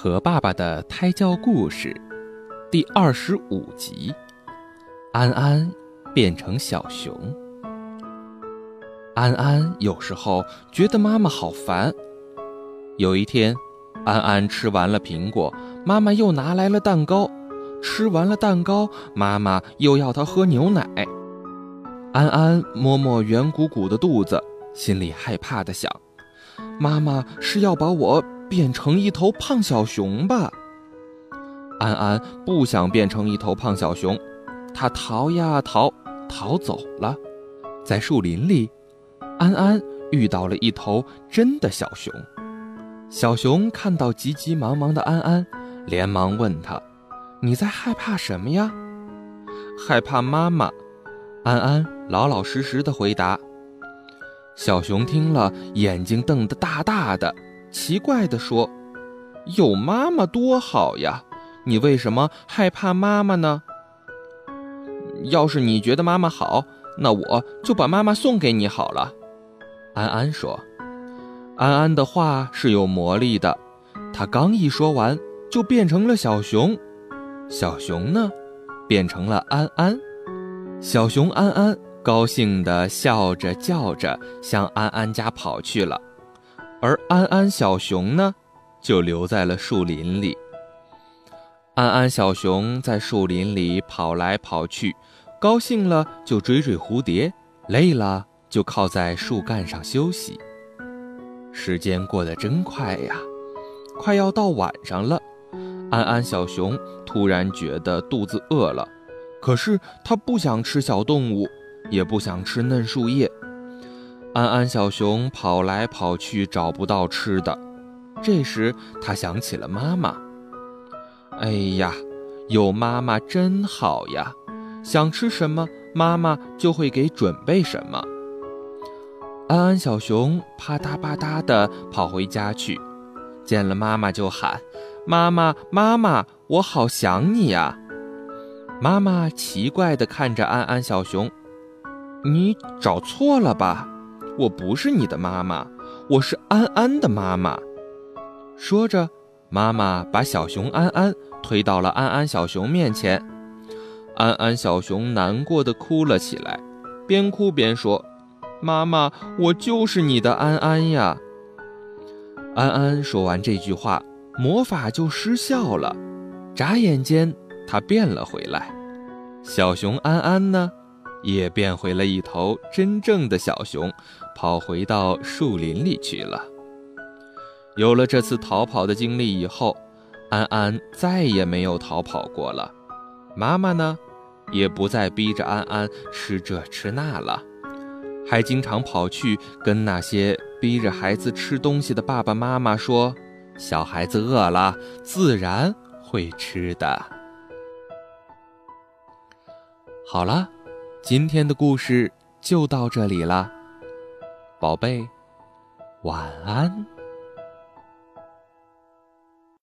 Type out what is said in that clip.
和爸爸的胎教故事第二十五集：安安变成小熊。安安有时候觉得妈妈好烦。有一天，安安吃完了苹果，妈妈又拿来了蛋糕。吃完了蛋糕，妈妈又要他喝牛奶。安安摸摸圆鼓鼓的肚子，心里害怕的想：妈妈是要把我。变成一头胖小熊吧。安安不想变成一头胖小熊，他逃呀逃，逃走了。在树林里，安安遇到了一头真的小熊。小熊看到急急忙忙的安安，连忙问他：“你在害怕什么呀？”“害怕妈妈。”安安老老实实的回答。小熊听了，眼睛瞪得大大的。奇怪地说：“有妈妈多好呀，你为什么害怕妈妈呢？要是你觉得妈妈好，那我就把妈妈送给你好了。”安安说。安安的话是有魔力的，他刚一说完，就变成了小熊。小熊呢，变成了安安。小熊安安高兴地笑着叫着，向安安家跑去了。而安安小熊呢，就留在了树林里。安安小熊在树林里跑来跑去，高兴了就追追蝴蝶，累了就靠在树干上休息。时间过得真快呀，快要到晚上了。安安小熊突然觉得肚子饿了，可是它不想吃小动物，也不想吃嫩树叶。安安小熊跑来跑去，找不到吃的。这时，他想起了妈妈。哎呀，有妈妈真好呀！想吃什么，妈妈就会给准备什么。安安小熊啪嗒啪嗒地跑回家去，见了妈妈就喊：“妈妈，妈妈，我好想你呀！”妈妈奇怪地看着安安小熊：“你找错了吧？”我不是你的妈妈，我是安安的妈妈。说着，妈妈把小熊安安推到了安安小熊面前。安安小熊难过的哭了起来，边哭边说：“妈妈，我就是你的安安呀。”安安说完这句话，魔法就失效了，眨眼间，它变了回来。小熊安安呢？也变回了一头真正的小熊，跑回到树林里去了。有了这次逃跑的经历以后，安安再也没有逃跑过了。妈妈呢，也不再逼着安安吃这吃那了，还经常跑去跟那些逼着孩子吃东西的爸爸妈妈说：“小孩子饿了，自然会吃的。”好了。今天的故事就到这里了，宝贝，晚安。